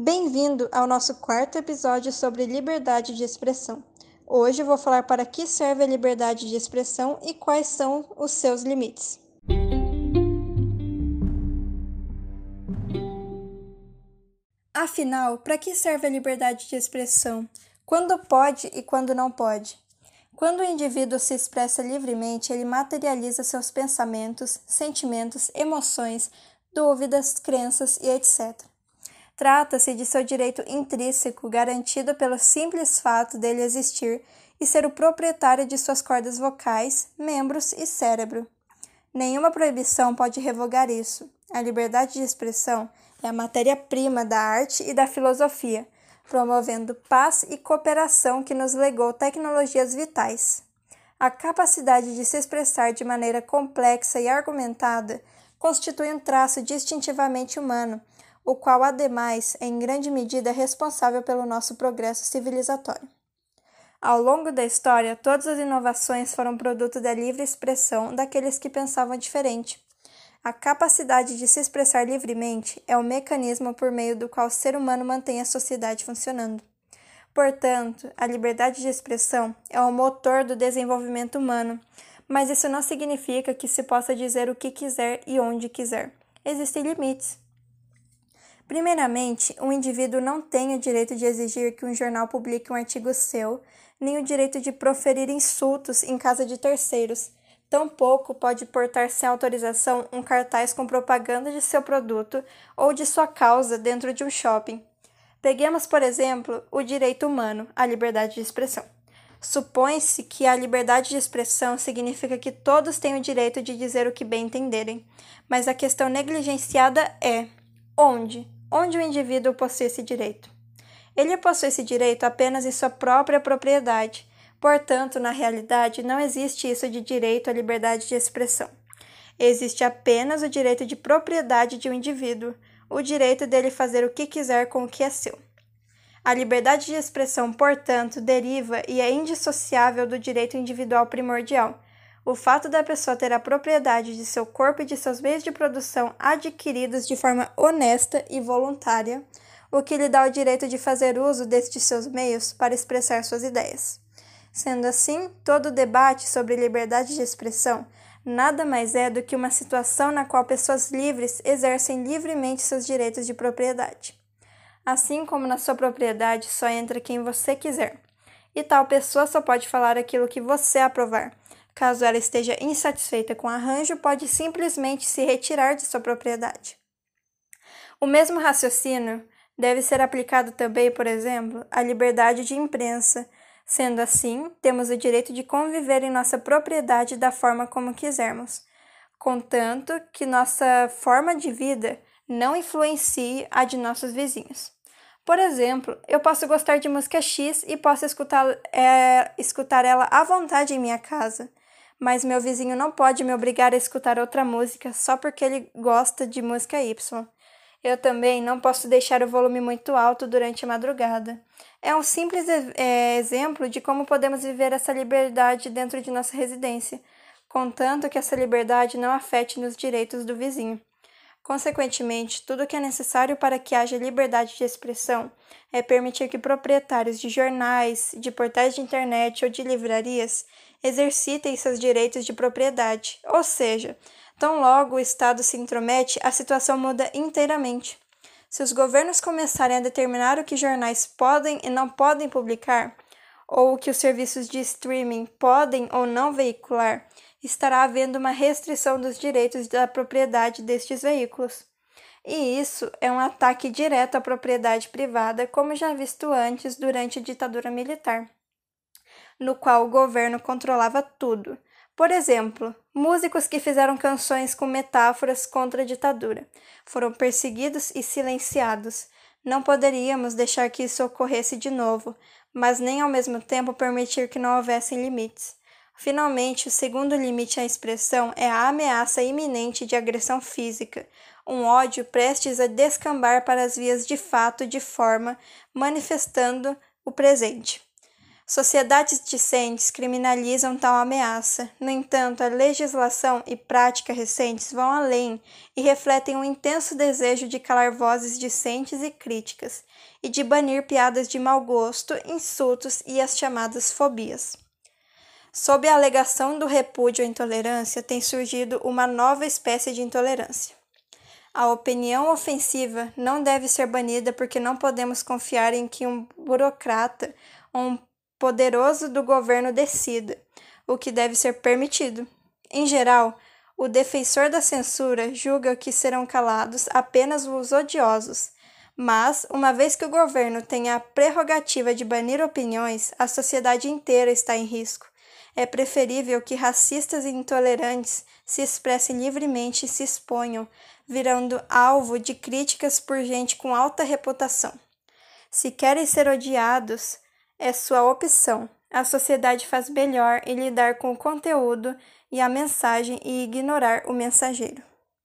Bem-vindo ao nosso quarto episódio sobre liberdade de expressão. Hoje vou falar para que serve a liberdade de expressão e quais são os seus limites. Afinal, para que serve a liberdade de expressão? Quando pode e quando não pode? Quando o indivíduo se expressa livremente, ele materializa seus pensamentos, sentimentos, emoções, dúvidas, crenças e etc. Trata-se de seu direito intrínseco, garantido pelo simples fato dele existir e ser o proprietário de suas cordas vocais, membros e cérebro. Nenhuma proibição pode revogar isso. A liberdade de expressão é a matéria-prima da arte e da filosofia promovendo paz e cooperação que nos legou tecnologias vitais. A capacidade de se expressar de maneira complexa e argumentada constitui um traço distintivamente humano, o qual, ademais, é em grande medida responsável pelo nosso progresso civilizatório. Ao longo da história, todas as inovações foram produto da livre expressão daqueles que pensavam diferente a capacidade de se expressar livremente é o mecanismo por meio do qual o ser humano mantém a sociedade funcionando. Portanto, a liberdade de expressão é o motor do desenvolvimento humano, mas isso não significa que se possa dizer o que quiser e onde quiser. Existem limites. Primeiramente, um indivíduo não tem o direito de exigir que um jornal publique um artigo seu, nem o direito de proferir insultos em casa de terceiros Tampouco pode portar sem autorização um cartaz com propaganda de seu produto ou de sua causa dentro de um shopping. Peguemos, por exemplo, o direito humano à liberdade de expressão. Supõe-se que a liberdade de expressão significa que todos têm o direito de dizer o que bem entenderem, mas a questão negligenciada é onde? Onde o indivíduo possui esse direito? Ele possui esse direito apenas em sua própria propriedade, Portanto, na realidade, não existe isso de direito à liberdade de expressão. Existe apenas o direito de propriedade de um indivíduo, o direito dele fazer o que quiser com o que é seu. A liberdade de expressão, portanto, deriva e é indissociável do direito individual primordial. O fato da pessoa ter a propriedade de seu corpo e de seus meios de produção adquiridos de forma honesta e voluntária, o que lhe dá o direito de fazer uso destes seus meios para expressar suas ideias. Sendo assim, todo debate sobre liberdade de expressão nada mais é do que uma situação na qual pessoas livres exercem livremente seus direitos de propriedade. Assim como na sua propriedade só entra quem você quiser, e tal pessoa só pode falar aquilo que você aprovar. Caso ela esteja insatisfeita com o arranjo, pode simplesmente se retirar de sua propriedade. O mesmo raciocínio deve ser aplicado também, por exemplo, à liberdade de imprensa, Sendo assim, temos o direito de conviver em nossa propriedade da forma como quisermos, contanto que nossa forma de vida não influencie a de nossos vizinhos. Por exemplo, eu posso gostar de música X e posso escutar, é, escutar ela à vontade em minha casa, mas meu vizinho não pode me obrigar a escutar outra música só porque ele gosta de música Y. Eu também não posso deixar o volume muito alto durante a madrugada. É um simples é, exemplo de como podemos viver essa liberdade dentro de nossa residência, contanto que essa liberdade não afete nos direitos do vizinho. Consequentemente, tudo o que é necessário para que haja liberdade de expressão é permitir que proprietários de jornais, de portais de internet ou de livrarias exercitem seus direitos de propriedade, ou seja, Tão logo o Estado se intromete, a situação muda inteiramente. Se os governos começarem a determinar o que jornais podem e não podem publicar, ou o que os serviços de streaming podem ou não veicular, estará havendo uma restrição dos direitos da propriedade destes veículos. E isso é um ataque direto à propriedade privada, como já visto antes durante a ditadura militar, no qual o governo controlava tudo, por exemplo, músicos que fizeram canções com metáforas contra a ditadura foram perseguidos e silenciados. Não poderíamos deixar que isso ocorresse de novo, mas nem ao mesmo tempo permitir que não houvessem limites. Finalmente, o segundo limite à expressão é a ameaça iminente de agressão física, um ódio prestes a descambar para as vias de fato de forma, manifestando o presente. Sociedades discentes criminalizam tal ameaça. No entanto, a legislação e prática recentes vão além e refletem um intenso desejo de calar vozes discentes e críticas, e de banir piadas de mau gosto, insultos e as chamadas fobias. Sob a alegação do repúdio à intolerância, tem surgido uma nova espécie de intolerância. A opinião ofensiva não deve ser banida porque não podemos confiar em que um burocrata ou um poderoso do governo decida o que deve ser permitido. Em geral, o defensor da censura julga que serão calados apenas os odiosos. Mas, uma vez que o governo tem a prerrogativa de banir opiniões, a sociedade inteira está em risco. É preferível que racistas e intolerantes se expressem livremente e se exponham, virando alvo de críticas por gente com alta reputação. Se querem ser odiados, é sua opção. A sociedade faz melhor em lidar com o conteúdo e a mensagem e ignorar o mensageiro.